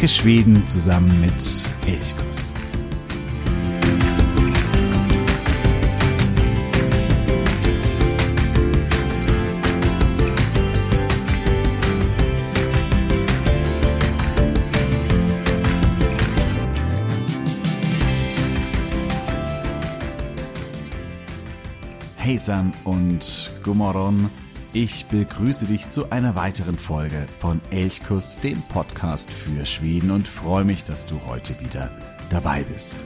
Entdecke Schweden zusammen mit Elchkuss. Hejsan und Gummoron. Ich begrüße dich zu einer weiteren Folge von Elchkuss, dem Podcast für Schweden und freue mich, dass du heute wieder dabei bist.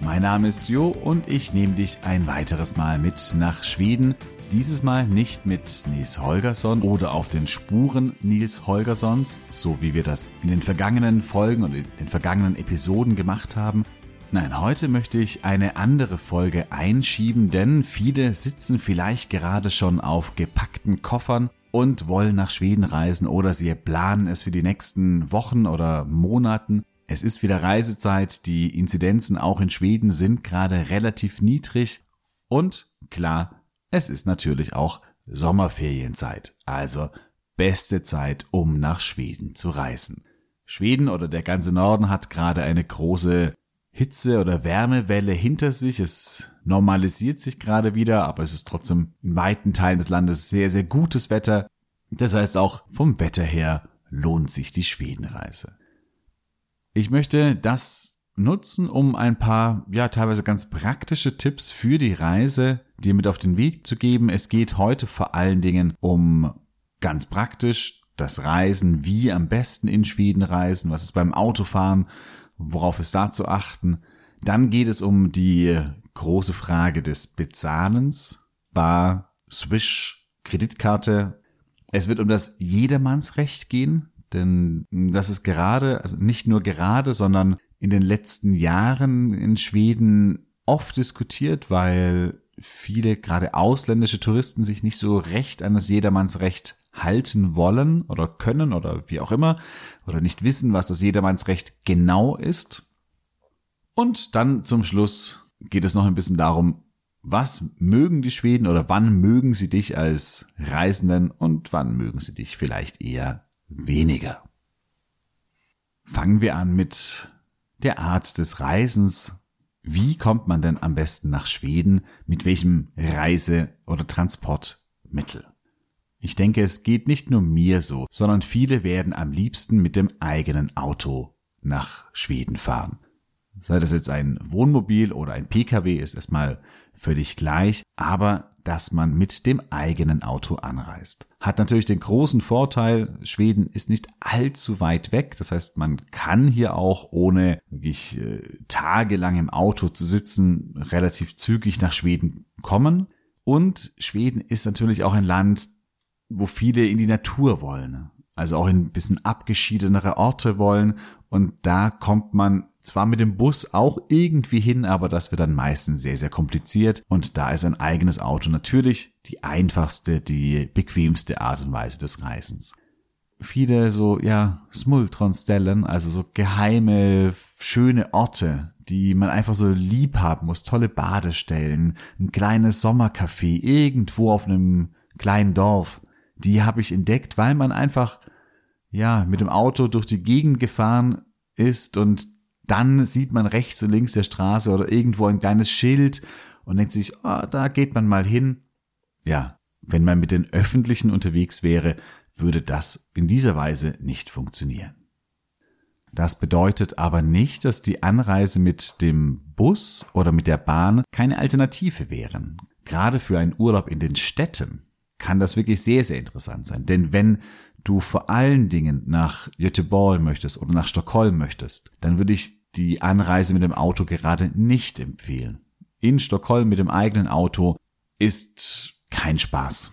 Mein Name ist Jo und ich nehme dich ein weiteres Mal mit nach Schweden. Dieses Mal nicht mit Nils Holgersson oder auf den Spuren Nils Holgerssons, so wie wir das in den vergangenen Folgen und in den vergangenen Episoden gemacht haben, Nein, heute möchte ich eine andere Folge einschieben, denn viele sitzen vielleicht gerade schon auf gepackten Koffern und wollen nach Schweden reisen oder sie planen es für die nächsten Wochen oder Monaten. Es ist wieder Reisezeit, die Inzidenzen auch in Schweden sind gerade relativ niedrig und klar, es ist natürlich auch Sommerferienzeit, also beste Zeit, um nach Schweden zu reisen. Schweden oder der ganze Norden hat gerade eine große Hitze- oder Wärmewelle hinter sich. Es normalisiert sich gerade wieder, aber es ist trotzdem in weiten Teilen des Landes sehr, sehr gutes Wetter. Das heißt, auch vom Wetter her lohnt sich die Schwedenreise. Ich möchte das nutzen, um ein paar, ja, teilweise ganz praktische Tipps für die Reise dir mit auf den Weg zu geben. Es geht heute vor allen Dingen um ganz praktisch das Reisen, wie am besten in Schweden reisen, was ist beim Autofahren worauf ist da zu achten. Dann geht es um die große Frage des Bezahlens, Bar, Swish, Kreditkarte. Es wird um das Jedermannsrecht gehen, denn das ist gerade, also nicht nur gerade, sondern in den letzten Jahren in Schweden oft diskutiert, weil viele gerade ausländische Touristen sich nicht so recht an das Jedermannsrecht halten wollen oder können oder wie auch immer oder nicht wissen, was das Jedermannsrecht genau ist. Und dann zum Schluss geht es noch ein bisschen darum, was mögen die Schweden oder wann mögen sie dich als Reisenden und wann mögen sie dich vielleicht eher weniger. Fangen wir an mit der Art des Reisens. Wie kommt man denn am besten nach Schweden? Mit welchem Reise- oder Transportmittel? Ich denke, es geht nicht nur mir so, sondern viele werden am liebsten mit dem eigenen Auto nach Schweden fahren. Sei das jetzt ein Wohnmobil oder ein Pkw, ist erstmal völlig gleich, aber dass man mit dem eigenen Auto anreist. Hat natürlich den großen Vorteil, Schweden ist nicht allzu weit weg. Das heißt, man kann hier auch ohne wirklich äh, tagelang im Auto zu sitzen, relativ zügig nach Schweden kommen. Und Schweden ist natürlich auch ein Land, wo viele in die Natur wollen. Also auch in ein bisschen abgeschiedenere Orte wollen. Und da kommt man zwar mit dem Bus auch irgendwie hin, aber das wird dann meistens sehr, sehr kompliziert. Und da ist ein eigenes Auto natürlich die einfachste, die bequemste Art und Weise des Reisens. Viele so, ja, Smultron-Stellen, also so geheime, schöne Orte, die man einfach so lieb haben muss, tolle Badestellen, ein kleines Sommercafé irgendwo auf einem kleinen Dorf die habe ich entdeckt, weil man einfach, ja, mit dem Auto durch die Gegend gefahren ist und dann sieht man rechts und links der Straße oder irgendwo ein kleines Schild und denkt sich, oh, da geht man mal hin. Ja, wenn man mit den Öffentlichen unterwegs wäre, würde das in dieser Weise nicht funktionieren. Das bedeutet aber nicht, dass die Anreise mit dem Bus oder mit der Bahn keine Alternative wären. Gerade für einen Urlaub in den Städten kann das wirklich sehr, sehr interessant sein. Denn wenn du vor allen Dingen nach Göteborg möchtest oder nach Stockholm möchtest, dann würde ich die Anreise mit dem Auto gerade nicht empfehlen. In Stockholm mit dem eigenen Auto ist kein Spaß.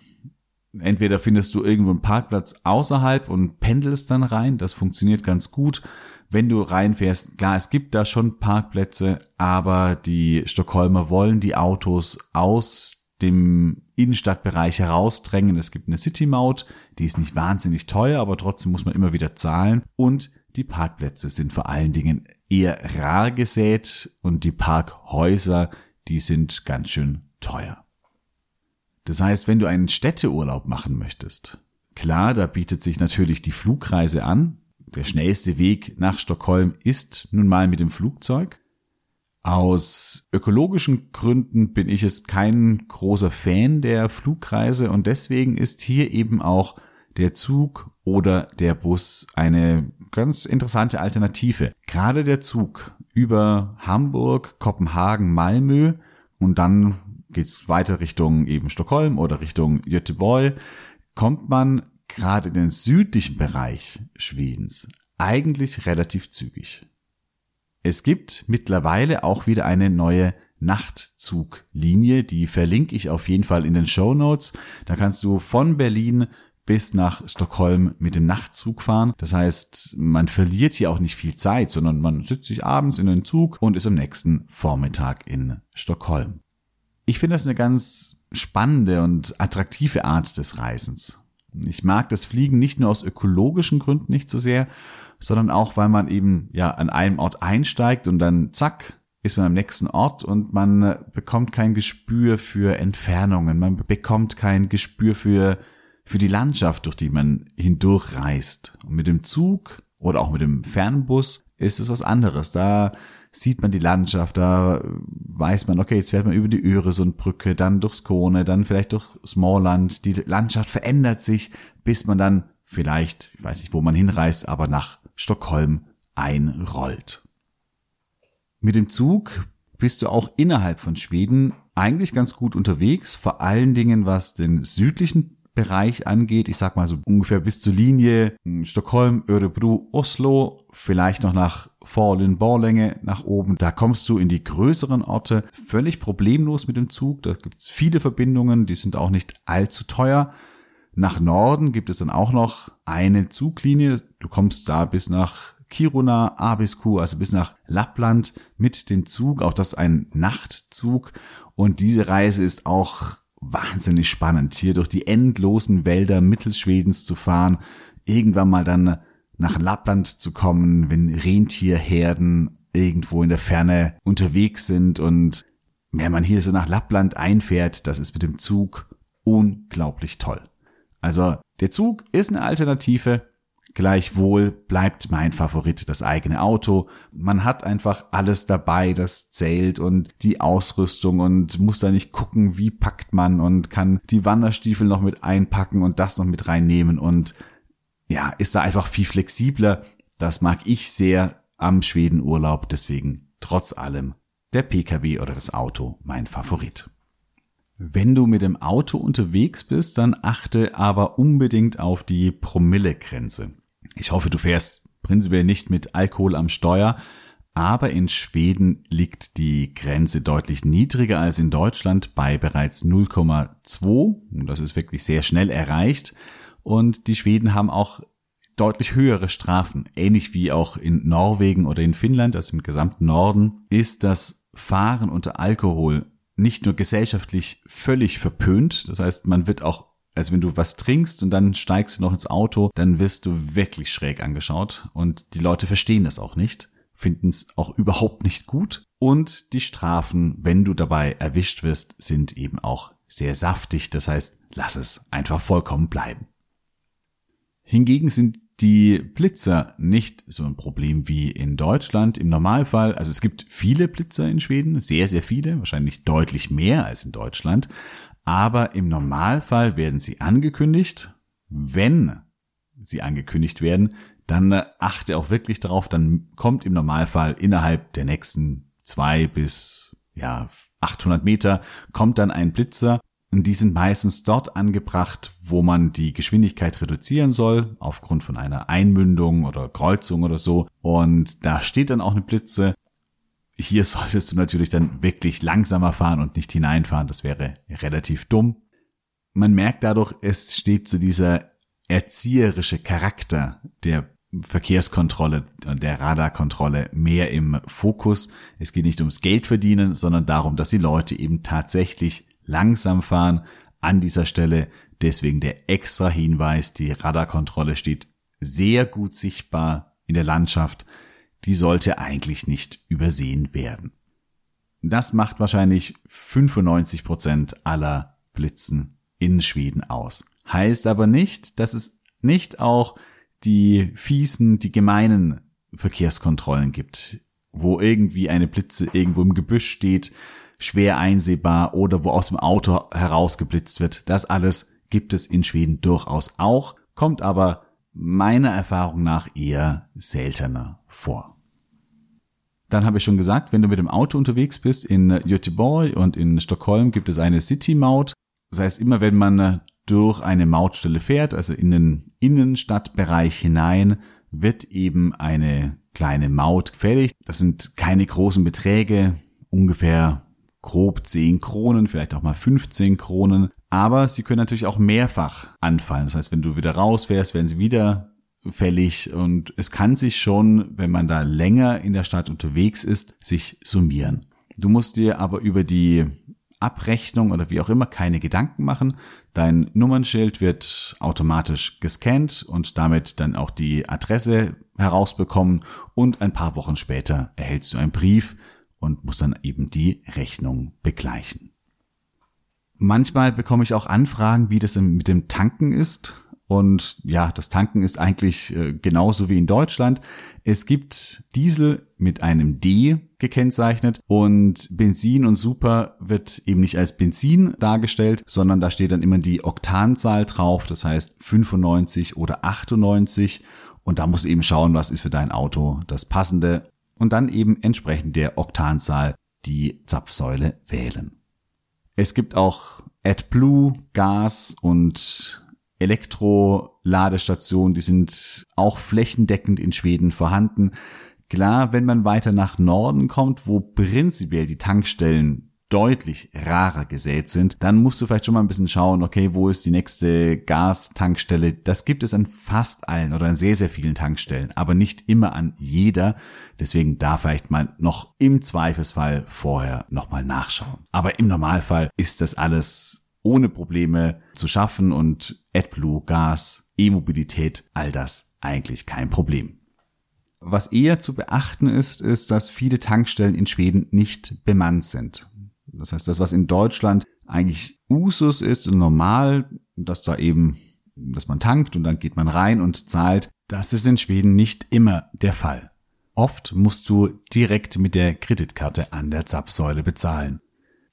Entweder findest du irgendwo einen Parkplatz außerhalb und pendelst dann rein, das funktioniert ganz gut. Wenn du reinfährst, klar, es gibt da schon Parkplätze, aber die Stockholmer wollen die Autos aus dem Innenstadtbereich herausdrängen. Es gibt eine City-Maut, die ist nicht wahnsinnig teuer, aber trotzdem muss man immer wieder zahlen. Und die Parkplätze sind vor allen Dingen eher rar gesät und die Parkhäuser, die sind ganz schön teuer. Das heißt, wenn du einen Städteurlaub machen möchtest, klar, da bietet sich natürlich die Flugreise an. der schnellste Weg nach Stockholm ist nun mal mit dem Flugzeug. Aus ökologischen Gründen bin ich es kein großer Fan der Flugreise und deswegen ist hier eben auch der Zug oder der Bus eine ganz interessante Alternative. Gerade der Zug über Hamburg, Kopenhagen, Malmö und dann geht's weiter Richtung eben Stockholm oder Richtung Göteborg, kommt man gerade in den südlichen Bereich Schwedens eigentlich relativ zügig. Es gibt mittlerweile auch wieder eine neue Nachtzuglinie, die verlinke ich auf jeden Fall in den Show Notes. Da kannst du von Berlin bis nach Stockholm mit dem Nachtzug fahren. Das heißt, man verliert hier auch nicht viel Zeit, sondern man sitzt sich abends in den Zug und ist am nächsten Vormittag in Stockholm. Ich finde das eine ganz spannende und attraktive Art des Reisens. Ich mag das Fliegen nicht nur aus ökologischen Gründen nicht so sehr, sondern auch, weil man eben ja an einem Ort einsteigt und dann zack, ist man am nächsten Ort und man bekommt kein Gespür für Entfernungen, man bekommt kein Gespür für, für die Landschaft, durch die man hindurchreist. Und mit dem Zug oder auch mit dem Fernbus ist es was anderes. Da sieht man die Landschaft, da weiß man, okay, jetzt fährt man über die Öresundbrücke, dann durchs Kone, dann vielleicht durch Smallland. Die Landschaft verändert sich, bis man dann vielleicht, ich weiß nicht, wo man hinreist, aber nach Stockholm einrollt. Mit dem Zug bist du auch innerhalb von Schweden eigentlich ganz gut unterwegs, vor allen Dingen was den südlichen Bereich angeht. Ich sag mal so ungefähr bis zur Linie hm, Stockholm, Örebro, Oslo, vielleicht noch nach Fallen Borlänge nach oben. Da kommst du in die größeren Orte völlig problemlos mit dem Zug. Da gibt's viele Verbindungen, die sind auch nicht allzu teuer. Nach Norden gibt es dann auch noch eine Zuglinie. Du kommst da bis nach Kiruna, Abisko, also bis nach Lappland mit dem Zug. Auch das ein Nachtzug. Und diese Reise ist auch wahnsinnig spannend, hier durch die endlosen Wälder Mittelschwedens zu fahren, irgendwann mal dann nach Lappland zu kommen, wenn Rentierherden irgendwo in der Ferne unterwegs sind und wenn man hier so nach Lappland einfährt, das ist mit dem Zug unglaublich toll. Also der Zug ist eine Alternative. Gleichwohl bleibt mein Favorit das eigene Auto. Man hat einfach alles dabei, das zählt und die Ausrüstung und muss da nicht gucken, wie packt man und kann die Wanderstiefel noch mit einpacken und das noch mit reinnehmen und ja, ist da einfach viel flexibler. Das mag ich sehr am Schwedenurlaub, deswegen trotz allem der Pkw oder das Auto mein Favorit. Wenn du mit dem Auto unterwegs bist, dann achte aber unbedingt auf die Promillegrenze. Ich hoffe, du fährst prinzipiell nicht mit Alkohol am Steuer, aber in Schweden liegt die Grenze deutlich niedriger als in Deutschland bei bereits 0,2. Das ist wirklich sehr schnell erreicht. Und die Schweden haben auch deutlich höhere Strafen. Ähnlich wie auch in Norwegen oder in Finnland, also im gesamten Norden, ist das Fahren unter Alkohol nicht nur gesellschaftlich völlig verpönt, das heißt, man wird auch also wenn du was trinkst und dann steigst du noch ins Auto, dann wirst du wirklich schräg angeschaut. Und die Leute verstehen das auch nicht, finden es auch überhaupt nicht gut. Und die Strafen, wenn du dabei erwischt wirst, sind eben auch sehr saftig, das heißt, lass es einfach vollkommen bleiben. Hingegen sind die Blitzer nicht so ein Problem wie in Deutschland im Normalfall. Also es gibt viele Blitzer in Schweden, sehr, sehr viele, wahrscheinlich deutlich mehr als in Deutschland. Aber im Normalfall werden sie angekündigt. Wenn sie angekündigt werden, dann achte auch wirklich darauf, dann kommt im Normalfall innerhalb der nächsten zwei bis ja, 800 Meter kommt dann ein Blitzer die sind meistens dort angebracht, wo man die Geschwindigkeit reduzieren soll, aufgrund von einer Einmündung oder Kreuzung oder so. Und da steht dann auch eine Blitze. Hier solltest du natürlich dann wirklich langsamer fahren und nicht hineinfahren. Das wäre relativ dumm. Man merkt dadurch, es steht zu dieser erzieherische Charakter der Verkehrskontrolle, der Radarkontrolle mehr im Fokus. Es geht nicht ums Geld verdienen, sondern darum, dass die Leute eben tatsächlich langsam fahren an dieser Stelle. Deswegen der extra Hinweis, die Radarkontrolle steht sehr gut sichtbar in der Landschaft. Die sollte eigentlich nicht übersehen werden. Das macht wahrscheinlich 95 Prozent aller Blitzen in Schweden aus. Heißt aber nicht, dass es nicht auch die fiesen, die gemeinen Verkehrskontrollen gibt, wo irgendwie eine Blitze irgendwo im Gebüsch steht, schwer einsehbar oder wo aus dem Auto herausgeblitzt wird. Das alles gibt es in Schweden durchaus auch, kommt aber meiner Erfahrung nach eher seltener vor. Dann habe ich schon gesagt, wenn du mit dem Auto unterwegs bist in Göteborg und in Stockholm gibt es eine City-Maut. Das heißt, immer wenn man durch eine Mautstelle fährt, also in den Innenstadtbereich hinein, wird eben eine kleine Maut fällig. Das sind keine großen Beträge, ungefähr grob 10 Kronen, vielleicht auch mal 15 Kronen. Aber sie können natürlich auch mehrfach anfallen. Das heißt, wenn du wieder rausfährst, werden sie wieder fällig und es kann sich schon, wenn man da länger in der Stadt unterwegs ist, sich summieren. Du musst dir aber über die Abrechnung oder wie auch immer keine Gedanken machen. Dein Nummernschild wird automatisch gescannt und damit dann auch die Adresse herausbekommen und ein paar Wochen später erhältst du einen Brief und musst dann eben die Rechnung begleichen. Manchmal bekomme ich auch Anfragen, wie das mit dem Tanken ist. Und ja, das Tanken ist eigentlich äh, genauso wie in Deutschland. Es gibt Diesel mit einem D gekennzeichnet und Benzin und Super wird eben nicht als Benzin dargestellt, sondern da steht dann immer die Oktanzahl drauf, das heißt 95 oder 98 und da musst du eben schauen, was ist für dein Auto das passende und dann eben entsprechend der Oktanzahl die Zapfsäule wählen. Es gibt auch AdBlue, Gas und Elektroladestationen, die sind auch flächendeckend in Schweden vorhanden. Klar, wenn man weiter nach Norden kommt, wo prinzipiell die Tankstellen deutlich rarer gesät sind, dann musst du vielleicht schon mal ein bisschen schauen, okay, wo ist die nächste Gastankstelle? Das gibt es an fast allen oder an sehr, sehr vielen Tankstellen, aber nicht immer an jeder. Deswegen da vielleicht mal noch im Zweifelsfall vorher nochmal nachschauen. Aber im Normalfall ist das alles ohne Probleme zu schaffen und AdBlue, Gas, E-Mobilität, all das eigentlich kein Problem. Was eher zu beachten ist, ist, dass viele Tankstellen in Schweden nicht bemannt sind. Das heißt, das, was in Deutschland eigentlich Usus ist und normal, dass da eben, dass man tankt und dann geht man rein und zahlt, das ist in Schweden nicht immer der Fall. Oft musst du direkt mit der Kreditkarte an der Zapfsäule bezahlen.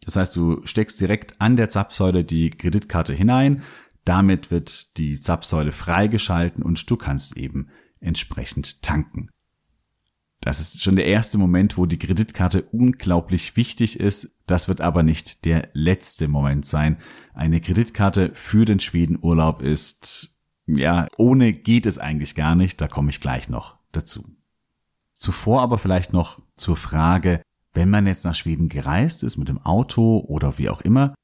Das heißt, du steckst direkt an der Zapfsäule die Kreditkarte hinein, damit wird die Zapfsäule freigeschalten und du kannst eben entsprechend tanken. Das ist schon der erste Moment, wo die Kreditkarte unglaublich wichtig ist. Das wird aber nicht der letzte Moment sein. Eine Kreditkarte für den Schwedenurlaub ist, ja, ohne geht es eigentlich gar nicht. Da komme ich gleich noch dazu. Zuvor aber vielleicht noch zur Frage, wenn man jetzt nach Schweden gereist ist mit dem Auto oder wie auch immer,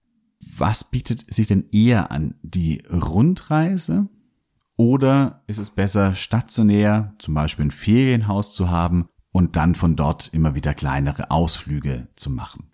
was bietet sich denn eher an? Die Rundreise oder ist es besser, stationär zum Beispiel ein Ferienhaus zu haben und dann von dort immer wieder kleinere Ausflüge zu machen?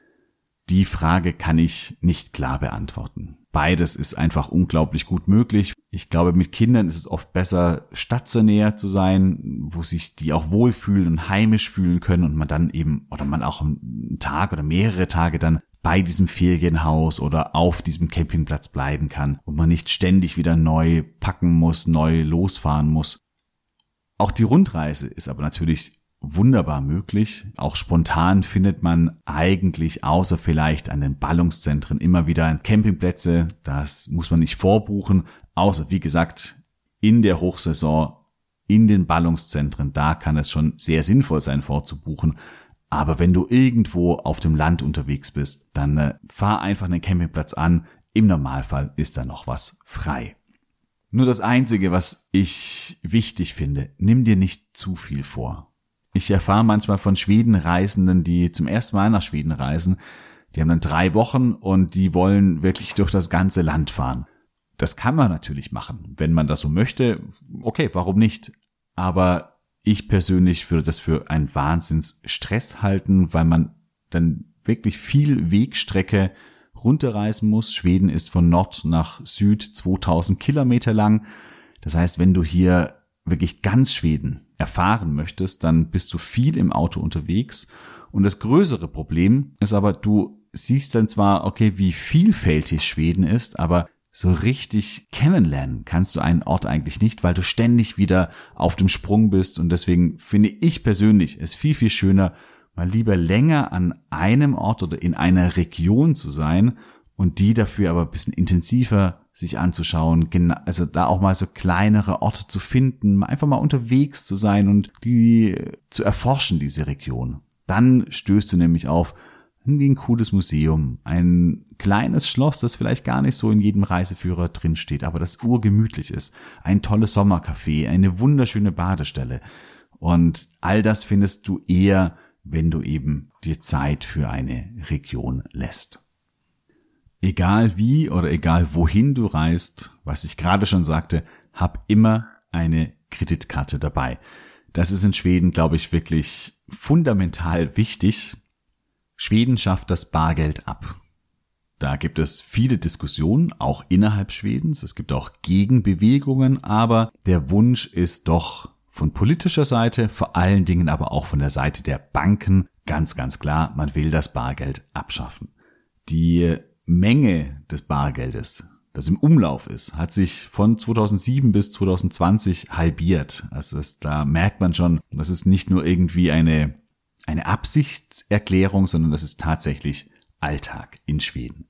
Die Frage kann ich nicht klar beantworten. Beides ist einfach unglaublich gut möglich. Ich glaube, mit Kindern ist es oft besser, stationär zu sein, wo sich die auch wohlfühlen und heimisch fühlen können und man dann eben, oder man auch einen Tag oder mehrere Tage dann bei diesem Ferienhaus oder auf diesem Campingplatz bleiben kann und man nicht ständig wieder neu packen muss, neu losfahren muss. Auch die Rundreise ist aber natürlich wunderbar möglich. Auch spontan findet man eigentlich außer vielleicht an den Ballungszentren immer wieder Campingplätze. Das muss man nicht vorbuchen, außer wie gesagt in der Hochsaison in den Ballungszentren. Da kann es schon sehr sinnvoll sein vorzubuchen. Aber wenn du irgendwo auf dem Land unterwegs bist, dann äh, fahr einfach einen Campingplatz an. Im Normalfall ist da noch was frei. Nur das Einzige, was ich wichtig finde, nimm dir nicht zu viel vor. Ich erfahre manchmal von Schwedenreisenden, die zum ersten Mal nach Schweden reisen. Die haben dann drei Wochen und die wollen wirklich durch das ganze Land fahren. Das kann man natürlich machen, wenn man das so möchte. Okay, warum nicht? Aber ich persönlich würde das für einen Wahnsinnsstress halten, weil man dann wirklich viel Wegstrecke runterreisen muss. Schweden ist von Nord nach Süd 2000 Kilometer lang. Das heißt, wenn du hier wirklich ganz Schweden erfahren möchtest, dann bist du viel im Auto unterwegs. Und das größere Problem ist aber, du siehst dann zwar, okay, wie vielfältig Schweden ist, aber so richtig kennenlernen kannst du einen Ort eigentlich nicht, weil du ständig wieder auf dem Sprung bist und deswegen finde ich persönlich es viel, viel schöner, mal lieber länger an einem Ort oder in einer Region zu sein und die dafür aber ein bisschen intensiver sich anzuschauen, also da auch mal so kleinere Orte zu finden, einfach mal unterwegs zu sein und die zu erforschen, diese Region. Dann stößt du nämlich auf irgendwie ein cooles Museum, ein kleines Schloss, das vielleicht gar nicht so in jedem Reiseführer drinsteht, aber das urgemütlich ist, ein tolles Sommercafé, eine wunderschöne Badestelle. Und all das findest du eher, wenn du eben dir Zeit für eine Region lässt. Egal wie oder egal wohin du reist, was ich gerade schon sagte, hab immer eine Kreditkarte dabei. Das ist in Schweden, glaube ich, wirklich fundamental wichtig, Schweden schafft das Bargeld ab. Da gibt es viele Diskussionen, auch innerhalb Schwedens. Es gibt auch Gegenbewegungen, aber der Wunsch ist doch von politischer Seite, vor allen Dingen aber auch von der Seite der Banken ganz, ganz klar, man will das Bargeld abschaffen. Die Menge des Bargeldes, das im Umlauf ist, hat sich von 2007 bis 2020 halbiert. Also das, da merkt man schon, das ist nicht nur irgendwie eine eine Absichtserklärung, sondern das ist tatsächlich Alltag in Schweden.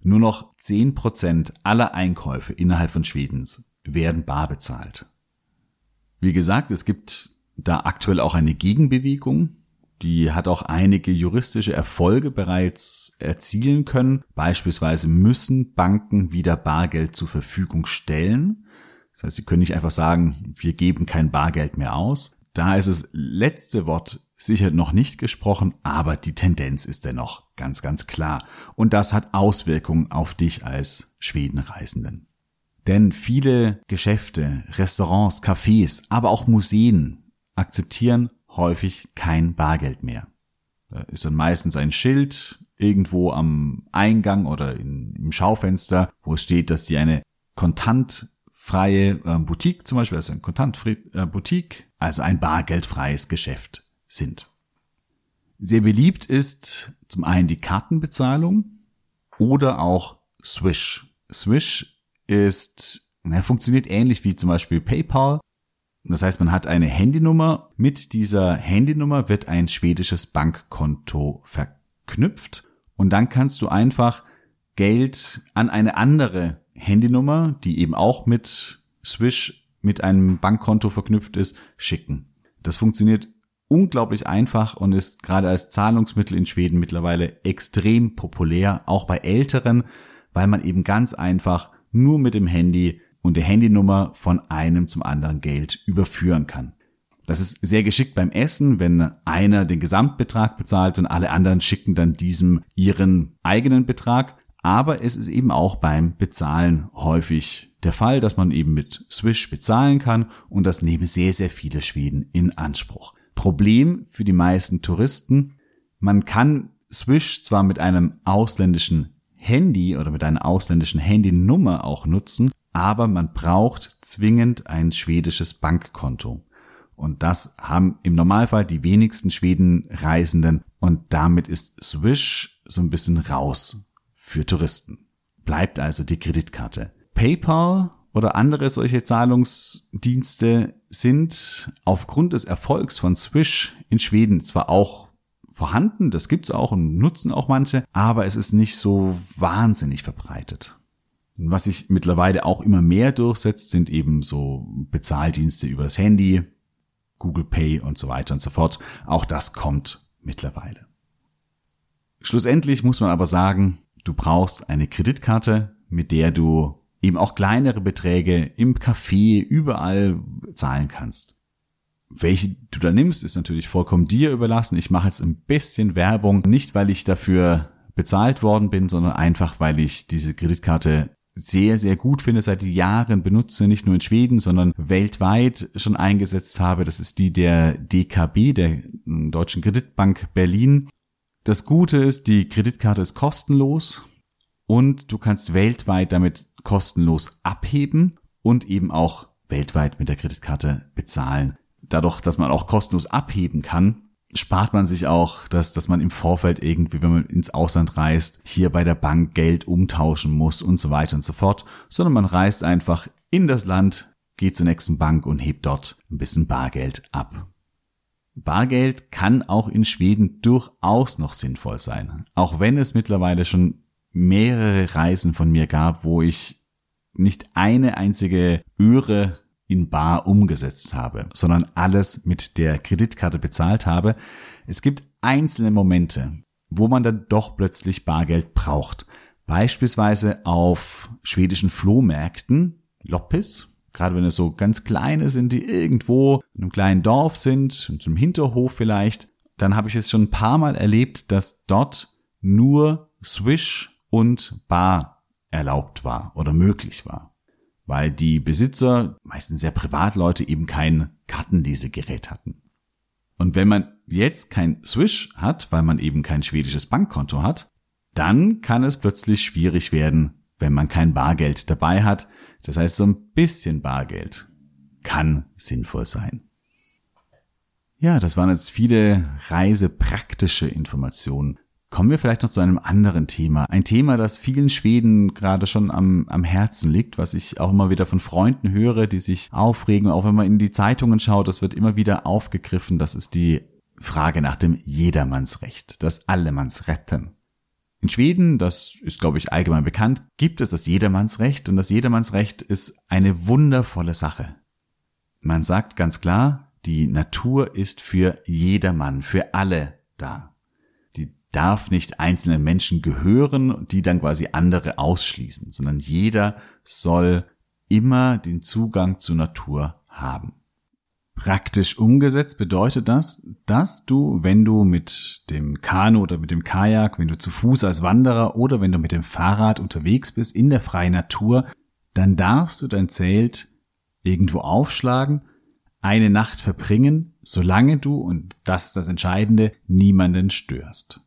Nur noch zehn Prozent aller Einkäufe innerhalb von Schwedens werden bar bezahlt. Wie gesagt, es gibt da aktuell auch eine Gegenbewegung. Die hat auch einige juristische Erfolge bereits erzielen können. Beispielsweise müssen Banken wieder Bargeld zur Verfügung stellen. Das heißt, sie können nicht einfach sagen, wir geben kein Bargeld mehr aus. Da ist das letzte Wort sicher noch nicht gesprochen, aber die Tendenz ist dennoch ganz, ganz klar. Und das hat Auswirkungen auf dich als Schwedenreisenden. Denn viele Geschäfte, Restaurants, Cafés, aber auch Museen akzeptieren häufig kein Bargeld mehr. Da ist dann meistens ein Schild irgendwo am Eingang oder in, im Schaufenster, wo es steht, dass sie eine kontantfreie äh, Boutique zum Beispiel, also ein kontantfreie äh, Boutique, also ein bargeldfreies Geschäft sind. Sehr beliebt ist zum einen die Kartenbezahlung oder auch Swish. Swish ist, na, funktioniert ähnlich wie zum Beispiel PayPal. Das heißt, man hat eine Handynummer. Mit dieser Handynummer wird ein schwedisches Bankkonto verknüpft und dann kannst du einfach Geld an eine andere Handynummer, die eben auch mit Swish mit einem Bankkonto verknüpft ist, schicken. Das funktioniert unglaublich einfach und ist gerade als Zahlungsmittel in Schweden mittlerweile extrem populär, auch bei Älteren, weil man eben ganz einfach nur mit dem Handy und der Handynummer von einem zum anderen Geld überführen kann. Das ist sehr geschickt beim Essen, wenn einer den Gesamtbetrag bezahlt und alle anderen schicken dann diesem ihren eigenen Betrag. Aber es ist eben auch beim Bezahlen häufig der Fall, dass man eben mit Swish bezahlen kann und das nehmen sehr, sehr viele Schweden in Anspruch. Problem für die meisten Touristen. Man kann Swish zwar mit einem ausländischen Handy oder mit einer ausländischen Handynummer auch nutzen, aber man braucht zwingend ein schwedisches Bankkonto. Und das haben im Normalfall die wenigsten Schwedenreisenden und damit ist Swish so ein bisschen raus für Touristen. Bleibt also die Kreditkarte. PayPal oder andere solche Zahlungsdienste sind aufgrund des Erfolgs von Swish in Schweden zwar auch vorhanden, das gibt's auch und nutzen auch manche, aber es ist nicht so wahnsinnig verbreitet. Was sich mittlerweile auch immer mehr durchsetzt, sind eben so Bezahldienste über das Handy, Google Pay und so weiter und so fort. Auch das kommt mittlerweile. Schlussendlich muss man aber sagen, du brauchst eine Kreditkarte, mit der du eben auch kleinere Beträge im Café überall zahlen kannst. Welche du da nimmst, ist natürlich vollkommen dir überlassen. Ich mache jetzt ein bisschen Werbung, nicht weil ich dafür bezahlt worden bin, sondern einfach, weil ich diese Kreditkarte sehr, sehr gut finde, seit Jahren benutze, nicht nur in Schweden, sondern weltweit schon eingesetzt habe. Das ist die der DKB, der Deutschen Kreditbank Berlin. Das Gute ist, die Kreditkarte ist kostenlos und du kannst weltweit damit kostenlos abheben und eben auch weltweit mit der Kreditkarte bezahlen. Dadurch, dass man auch kostenlos abheben kann, spart man sich auch, dass, dass man im Vorfeld irgendwie, wenn man ins Ausland reist, hier bei der Bank Geld umtauschen muss und so weiter und so fort, sondern man reist einfach in das Land, geht zur nächsten Bank und hebt dort ein bisschen Bargeld ab. Bargeld kann auch in Schweden durchaus noch sinnvoll sein, auch wenn es mittlerweile schon mehrere Reisen von mir gab, wo ich nicht eine einzige Öre in Bar umgesetzt habe, sondern alles mit der Kreditkarte bezahlt habe. Es gibt einzelne Momente, wo man dann doch plötzlich Bargeld braucht. Beispielsweise auf schwedischen Flohmärkten, Loppis, gerade wenn es so ganz kleine sind, die irgendwo in einem kleinen Dorf sind, in einem Hinterhof vielleicht, dann habe ich es schon ein paar Mal erlebt, dass dort nur Swish und Bar erlaubt war oder möglich war weil die Besitzer, meistens sehr Privatleute, eben kein Kartenlesegerät hatten. Und wenn man jetzt kein Swish hat, weil man eben kein schwedisches Bankkonto hat, dann kann es plötzlich schwierig werden, wenn man kein Bargeld dabei hat. Das heißt, so ein bisschen Bargeld kann sinnvoll sein. Ja, das waren jetzt viele reisepraktische Informationen. Kommen wir vielleicht noch zu einem anderen Thema. Ein Thema, das vielen Schweden gerade schon am, am Herzen liegt, was ich auch immer wieder von Freunden höre, die sich aufregen. Auch wenn man in die Zeitungen schaut, das wird immer wieder aufgegriffen. Das ist die Frage nach dem Jedermannsrecht, das Allemannsretten. In Schweden, das ist glaube ich allgemein bekannt, gibt es das Jedermannsrecht und das Jedermannsrecht ist eine wundervolle Sache. Man sagt ganz klar, die Natur ist für jedermann, für alle da darf nicht einzelnen Menschen gehören, die dann quasi andere ausschließen, sondern jeder soll immer den Zugang zur Natur haben. Praktisch umgesetzt bedeutet das, dass du, wenn du mit dem Kanu oder mit dem Kajak, wenn du zu Fuß als Wanderer oder wenn du mit dem Fahrrad unterwegs bist in der freien Natur, dann darfst du dein Zelt irgendwo aufschlagen, eine Nacht verbringen, solange du, und das ist das Entscheidende, niemanden störst.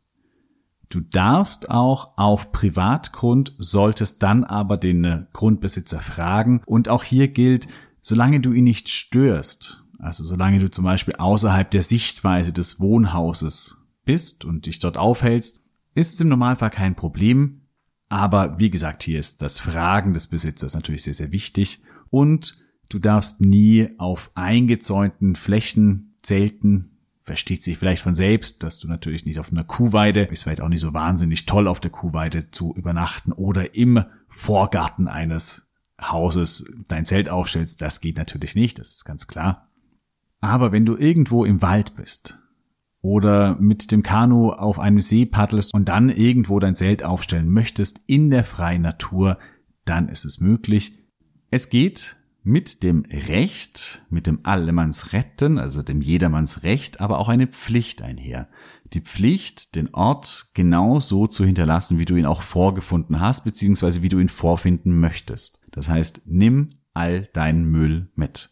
Du darfst auch auf Privatgrund, solltest dann aber den äh, Grundbesitzer fragen. Und auch hier gilt, solange du ihn nicht störst, also solange du zum Beispiel außerhalb der Sichtweise des Wohnhauses bist und dich dort aufhältst, ist es im Normalfall kein Problem. Aber wie gesagt, hier ist das Fragen des Besitzers natürlich sehr, sehr wichtig. Und du darfst nie auf eingezäunten Flächen zelten, versteht sich vielleicht von selbst, dass du natürlich nicht auf einer Kuhweide, ist vielleicht auch nicht so wahnsinnig toll auf der Kuhweide zu übernachten oder im Vorgarten eines Hauses dein Zelt aufstellst. Das geht natürlich nicht, das ist ganz klar. Aber wenn du irgendwo im Wald bist oder mit dem Kanu auf einem See paddelst und dann irgendwo dein Zelt aufstellen möchtest in der freien Natur, dann ist es möglich. Es geht mit dem Recht, mit dem Allemannsretten, also dem Jedermannsrecht, aber auch eine Pflicht einher. Die Pflicht, den Ort genau so zu hinterlassen, wie du ihn auch vorgefunden hast, beziehungsweise wie du ihn vorfinden möchtest. Das heißt, nimm all deinen Müll mit.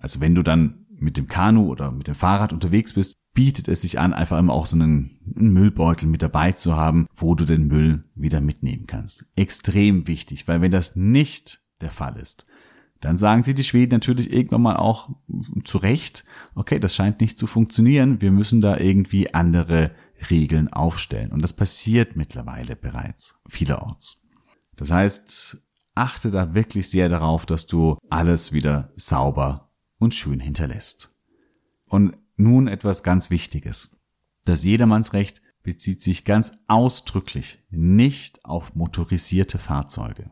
Also wenn du dann mit dem Kanu oder mit dem Fahrrad unterwegs bist, bietet es sich an, einfach immer auch so einen, einen, Müllbeutel mit dabei zu haben, wo du den Müll wieder mitnehmen kannst. Extrem wichtig, weil wenn das nicht der Fall ist, dann sagen sie die Schweden natürlich irgendwann mal auch zu Recht, okay, das scheint nicht zu funktionieren, wir müssen da irgendwie andere Regeln aufstellen. Und das passiert mittlerweile bereits vielerorts. Das heißt, achte da wirklich sehr darauf, dass du alles wieder sauber und schön hinterlässt. Und nun etwas ganz Wichtiges. Das Jedermannsrecht bezieht sich ganz ausdrücklich nicht auf motorisierte Fahrzeuge.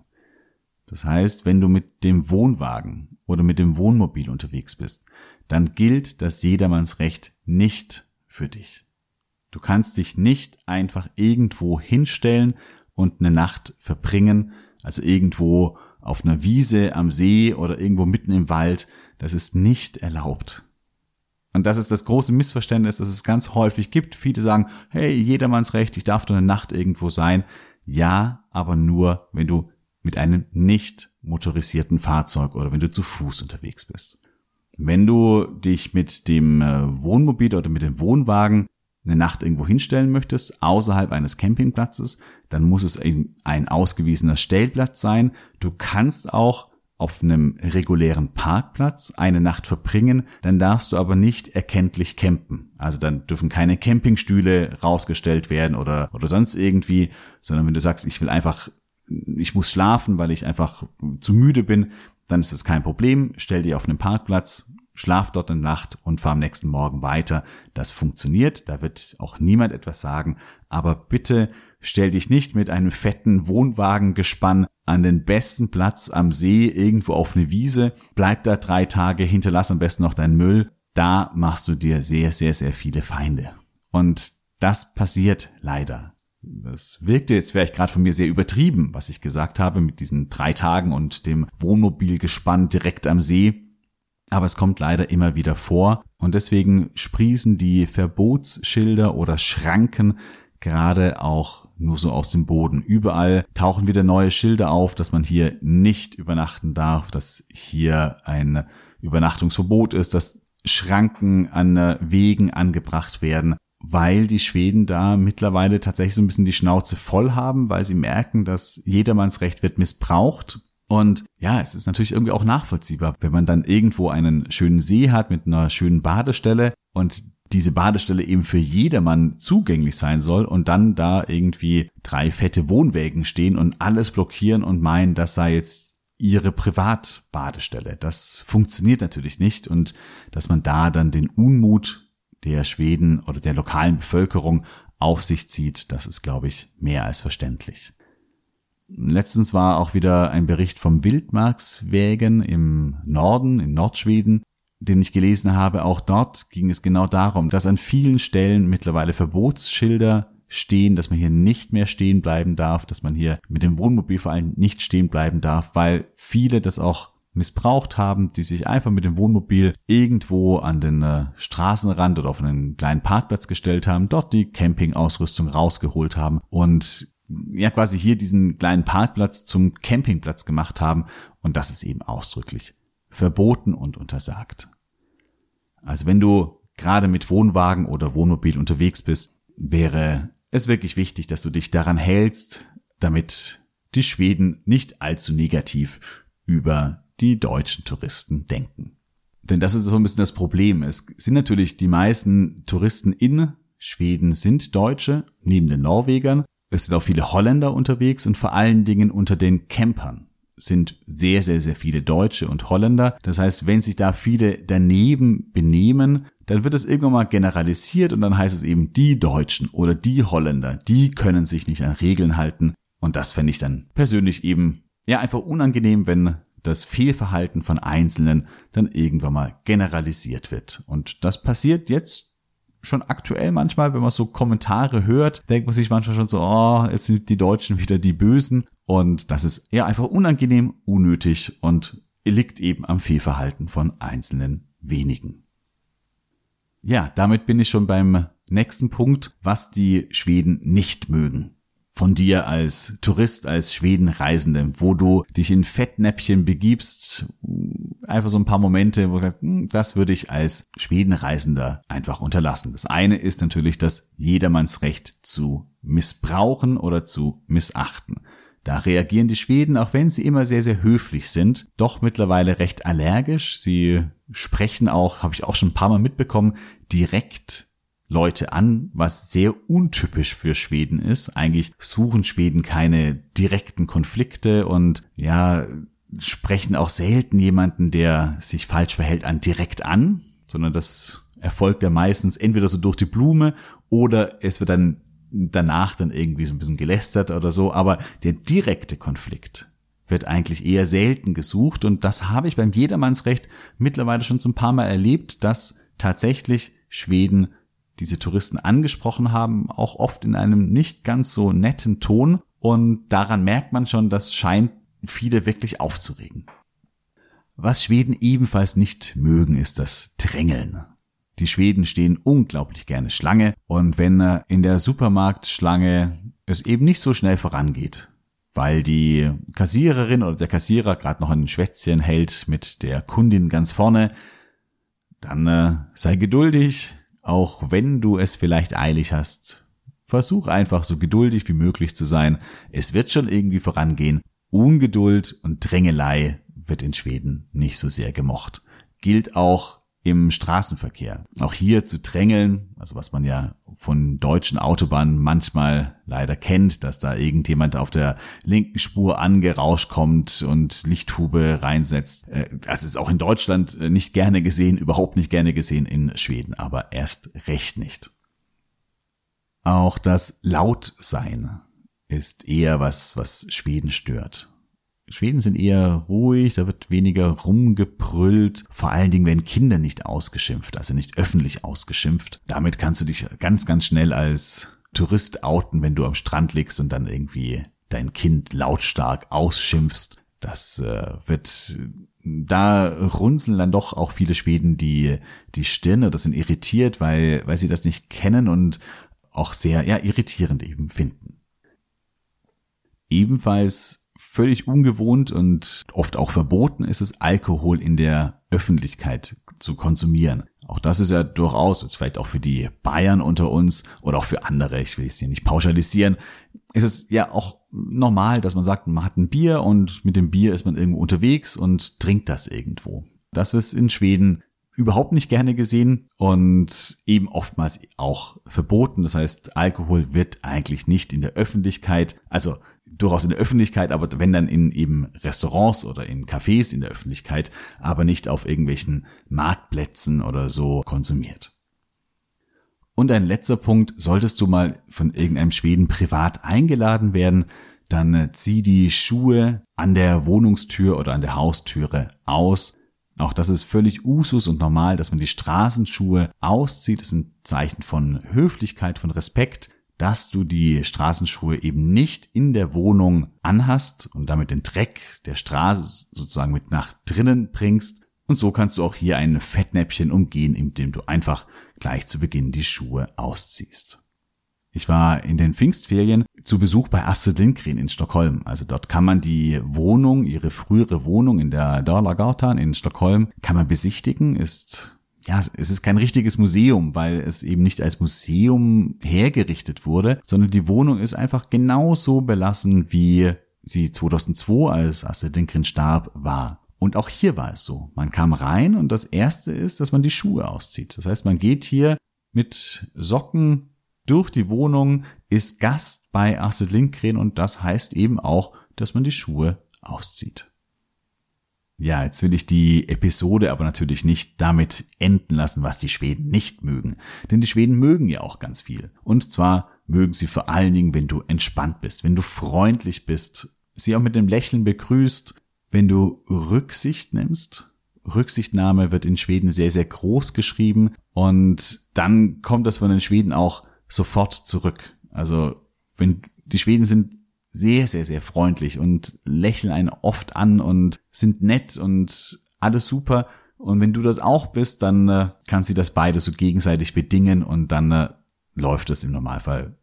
Das heißt, wenn du mit dem Wohnwagen oder mit dem Wohnmobil unterwegs bist, dann gilt das Jedermannsrecht nicht für dich. Du kannst dich nicht einfach irgendwo hinstellen und eine Nacht verbringen, also irgendwo auf einer Wiese am See oder irgendwo mitten im Wald. Das ist nicht erlaubt. Und das ist das große Missverständnis, das es ganz häufig gibt. Viele sagen, hey, jedermanns Recht, ich darf nur eine Nacht irgendwo sein. Ja, aber nur, wenn du mit einem nicht motorisierten Fahrzeug oder wenn du zu Fuß unterwegs bist. Wenn du dich mit dem äh, Wohnmobil oder mit dem Wohnwagen eine Nacht irgendwo hinstellen möchtest, außerhalb eines Campingplatzes, dann muss es ein, ein ausgewiesener Stellplatz sein. Du kannst auch auf einem regulären Parkplatz eine Nacht verbringen, dann darfst du aber nicht erkenntlich campen. Also dann dürfen keine Campingstühle rausgestellt werden oder, oder sonst irgendwie, sondern wenn du sagst, ich will einfach, ich muss schlafen, weil ich einfach zu müde bin, dann ist es kein Problem. Stell dir auf einen Parkplatz, schlaf dort eine Nacht und fahr am nächsten Morgen weiter. Das funktioniert, da wird auch niemand etwas sagen, aber bitte Stell dich nicht mit einem fetten Wohnwagengespann an den besten Platz am See irgendwo auf eine Wiese, bleib da drei Tage, hinterlass am besten noch deinen Müll. Da machst du dir sehr, sehr, sehr viele Feinde. Und das passiert leider. Das wirkte jetzt vielleicht gerade von mir sehr übertrieben, was ich gesagt habe mit diesen drei Tagen und dem Wohnmobilgespann direkt am See. Aber es kommt leider immer wieder vor und deswegen sprießen die Verbotsschilder oder Schranken gerade auch nur so aus dem Boden. Überall tauchen wieder neue Schilder auf, dass man hier nicht übernachten darf, dass hier ein Übernachtungsverbot ist, dass Schranken an Wegen angebracht werden, weil die Schweden da mittlerweile tatsächlich so ein bisschen die Schnauze voll haben, weil sie merken, dass jedermanns Recht wird missbraucht. Und ja, es ist natürlich irgendwie auch nachvollziehbar, wenn man dann irgendwo einen schönen See hat mit einer schönen Badestelle und diese Badestelle eben für jedermann zugänglich sein soll und dann da irgendwie drei fette Wohnwägen stehen und alles blockieren und meinen, das sei jetzt ihre Privatbadestelle. Das funktioniert natürlich nicht und dass man da dann den Unmut der Schweden oder der lokalen Bevölkerung auf sich zieht, das ist, glaube ich, mehr als verständlich. Letztens war auch wieder ein Bericht vom Wildmarkswägen im Norden, in Nordschweden, den ich gelesen habe, auch dort ging es genau darum, dass an vielen Stellen mittlerweile Verbotsschilder stehen, dass man hier nicht mehr stehen bleiben darf, dass man hier mit dem Wohnmobil vor allem nicht stehen bleiben darf, weil viele das auch missbraucht haben, die sich einfach mit dem Wohnmobil irgendwo an den äh, Straßenrand oder auf einen kleinen Parkplatz gestellt haben, dort die Campingausrüstung rausgeholt haben und ja quasi hier diesen kleinen Parkplatz zum Campingplatz gemacht haben und das ist eben ausdrücklich verboten und untersagt. Also wenn du gerade mit Wohnwagen oder Wohnmobil unterwegs bist, wäre es wirklich wichtig, dass du dich daran hältst, damit die Schweden nicht allzu negativ über die deutschen Touristen denken. Denn das ist so ein bisschen das Problem. Es sind natürlich die meisten Touristen in Schweden sind Deutsche, neben den Norwegern. Es sind auch viele Holländer unterwegs und vor allen Dingen unter den Campern sind sehr, sehr, sehr viele Deutsche und Holländer. Das heißt, wenn sich da viele daneben benehmen, dann wird es irgendwann mal generalisiert und dann heißt es eben, die Deutschen oder die Holländer, die können sich nicht an Regeln halten. Und das fände ich dann persönlich eben, ja, einfach unangenehm, wenn das Fehlverhalten von Einzelnen dann irgendwann mal generalisiert wird. Und das passiert jetzt schon aktuell manchmal, wenn man so Kommentare hört, denkt man sich manchmal schon so, oh, jetzt sind die Deutschen wieder die Bösen. Und das ist eher einfach unangenehm, unnötig und liegt eben am Fehlverhalten von einzelnen wenigen. Ja, damit bin ich schon beim nächsten Punkt, was die Schweden nicht mögen von dir als Tourist, als Schwedenreisende, wo du dich in Fettnäppchen begibst, einfach so ein paar Momente, wo du sagst, hm, das würde ich als Schwedenreisender einfach unterlassen. Das eine ist natürlich das Jedermannsrecht zu missbrauchen oder zu missachten. Da reagieren die Schweden, auch wenn sie immer sehr, sehr höflich sind, doch mittlerweile recht allergisch. Sie sprechen auch, habe ich auch schon ein paar Mal mitbekommen, direkt Leute an, was sehr untypisch für Schweden ist. Eigentlich suchen Schweden keine direkten Konflikte und ja, sprechen auch selten jemanden, der sich falsch verhält, an direkt an, sondern das erfolgt ja meistens entweder so durch die Blume oder es wird dann danach dann irgendwie so ein bisschen gelästert oder so, aber der direkte Konflikt wird eigentlich eher selten gesucht und das habe ich beim Jedermannsrecht mittlerweile schon so ein paar Mal erlebt, dass tatsächlich Schweden diese Touristen angesprochen haben, auch oft in einem nicht ganz so netten Ton. Und daran merkt man schon, das scheint viele wirklich aufzuregen. Was Schweden ebenfalls nicht mögen, ist das Drängeln. Die Schweden stehen unglaublich gerne Schlange und wenn in der Supermarktschlange es eben nicht so schnell vorangeht, weil die Kassiererin oder der Kassierer gerade noch ein Schwätzchen hält mit der Kundin ganz vorne, dann äh, sei geduldig, auch wenn du es vielleicht eilig hast. Versuch einfach so geduldig wie möglich zu sein. Es wird schon irgendwie vorangehen. Ungeduld und Drängelei wird in Schweden nicht so sehr gemocht. Gilt auch im Straßenverkehr. Auch hier zu drängeln, also was man ja von deutschen Autobahnen manchmal leider kennt, dass da irgendjemand auf der linken Spur angerauscht kommt und Lichthube reinsetzt. Äh, das ist auch in Deutschland nicht gerne gesehen, überhaupt nicht gerne gesehen in Schweden, aber erst recht nicht. Auch das Lautsein ist eher was, was Schweden stört. Schweden sind eher ruhig, da wird weniger rumgebrüllt. Vor allen Dingen werden Kinder nicht ausgeschimpft, also nicht öffentlich ausgeschimpft. Damit kannst du dich ganz, ganz schnell als Tourist outen, wenn du am Strand liegst und dann irgendwie dein Kind lautstark ausschimpfst. Das äh, wird, da runzeln dann doch auch viele Schweden die, die Stirne oder sind irritiert, weil, weil sie das nicht kennen und auch sehr, ja, irritierend eben finden. Ebenfalls völlig ungewohnt und oft auch verboten ist es, Alkohol in der Öffentlichkeit zu konsumieren. Auch das ist ja durchaus, jetzt vielleicht auch für die Bayern unter uns oder auch für andere, ich will es hier nicht pauschalisieren, ist es ja auch normal, dass man sagt, man hat ein Bier und mit dem Bier ist man irgendwo unterwegs und trinkt das irgendwo. Das ist in Schweden überhaupt nicht gerne gesehen und eben oftmals auch verboten. Das heißt, Alkohol wird eigentlich nicht in der Öffentlichkeit, also durchaus in der Öffentlichkeit, aber wenn dann in eben Restaurants oder in Cafés in der Öffentlichkeit, aber nicht auf irgendwelchen Marktplätzen oder so konsumiert. Und ein letzter Punkt, solltest du mal von irgendeinem Schweden privat eingeladen werden, dann äh, zieh die Schuhe an der Wohnungstür oder an der Haustüre aus. Auch das ist völlig Usus und normal, dass man die Straßenschuhe auszieht. Das ist ein Zeichen von Höflichkeit, von Respekt dass du die Straßenschuhe eben nicht in der Wohnung anhast und damit den Dreck der Straße sozusagen mit nach drinnen bringst. Und so kannst du auch hier ein Fettnäpfchen umgehen, indem du einfach gleich zu Beginn die Schuhe ausziehst. Ich war in den Pfingstferien zu Besuch bei Astrid Lindgren in Stockholm. Also dort kann man die Wohnung, ihre frühere Wohnung in der Dalagatan in Stockholm, kann man besichtigen, ist ja, es ist kein richtiges Museum, weil es eben nicht als Museum hergerichtet wurde, sondern die Wohnung ist einfach genauso belassen, wie sie 2002, als Astrid Lindgren starb, war. Und auch hier war es so. Man kam rein und das erste ist, dass man die Schuhe auszieht. Das heißt, man geht hier mit Socken durch die Wohnung, ist Gast bei Astrid Lindgren und das heißt eben auch, dass man die Schuhe auszieht. Ja, jetzt will ich die Episode aber natürlich nicht damit enden lassen, was die Schweden nicht mögen. Denn die Schweden mögen ja auch ganz viel. Und zwar mögen sie vor allen Dingen, wenn du entspannt bist, wenn du freundlich bist, sie auch mit dem Lächeln begrüßt, wenn du Rücksicht nimmst. Rücksichtnahme wird in Schweden sehr, sehr groß geschrieben und dann kommt das von den Schweden auch sofort zurück. Also wenn die Schweden sind sehr, sehr, sehr freundlich und lächeln einen oft an und sind nett und alles super. Und wenn du das auch bist, dann äh, kann sie das beide so gegenseitig bedingen und dann äh, läuft es im Normalfall.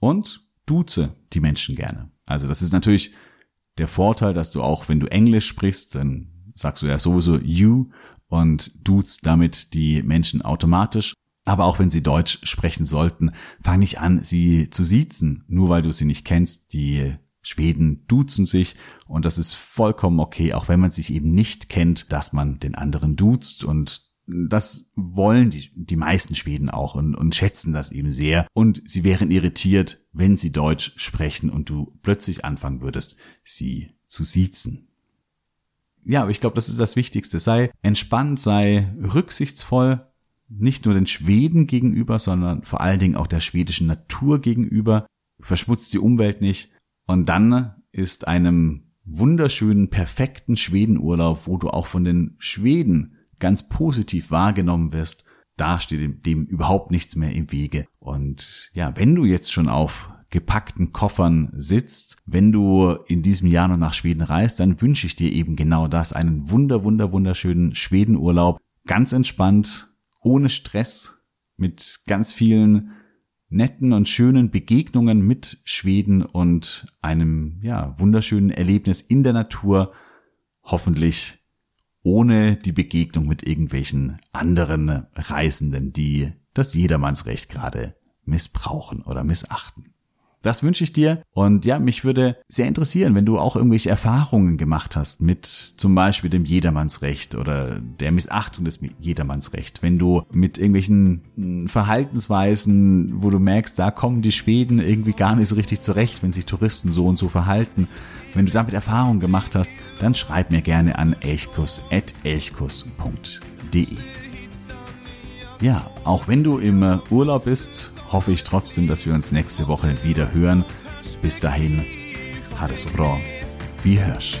Und duze die Menschen gerne. Also das ist natürlich der Vorteil, dass du auch, wenn du Englisch sprichst, dann sagst du ja sowieso you und duzt damit die Menschen automatisch. Aber auch wenn sie Deutsch sprechen sollten, fang nicht an, sie zu siezen, nur weil du sie nicht kennst. Die Schweden duzen sich und das ist vollkommen okay, auch wenn man sich eben nicht kennt, dass man den anderen duzt und das wollen die, die meisten Schweden auch und, und schätzen das eben sehr. Und sie wären irritiert, wenn sie Deutsch sprechen und du plötzlich anfangen würdest, sie zu siezen. Ja, aber ich glaube, das ist das Wichtigste. Sei entspannt, sei rücksichtsvoll, nicht nur den Schweden gegenüber, sondern vor allen Dingen auch der schwedischen Natur gegenüber, verschmutzt die Umwelt nicht und dann ist einem wunderschönen, perfekten Schwedenurlaub, wo du auch von den Schweden ganz positiv wahrgenommen wirst, da steht dem, dem überhaupt nichts mehr im Wege. Und ja, wenn du jetzt schon auf gepackten Koffern sitzt, wenn du in diesem Jahr noch nach Schweden reist, dann wünsche ich dir eben genau das, einen wunder, wunder, wunderschönen Schwedenurlaub, ganz entspannt, ohne Stress, mit ganz vielen netten und schönen Begegnungen mit Schweden und einem, ja, wunderschönen Erlebnis in der Natur, hoffentlich ohne die Begegnung mit irgendwelchen anderen Reisenden, die das Jedermannsrecht gerade missbrauchen oder missachten. Das wünsche ich dir. Und ja, mich würde sehr interessieren, wenn du auch irgendwelche Erfahrungen gemacht hast mit zum Beispiel dem Jedermannsrecht oder der Missachtung des Jedermannsrecht. Wenn du mit irgendwelchen hm, Verhaltensweisen, wo du merkst, da kommen die Schweden irgendwie gar nicht so richtig zurecht, wenn sich Touristen so und so verhalten. Wenn du damit Erfahrungen gemacht hast, dann schreib mir gerne an elchkus.elchkus.de. Ja, auch wenn du im Urlaub bist, hoffe ich trotzdem, dass wir uns nächste Woche wieder hören. Bis dahin, Hades bra. Wie Hirsch.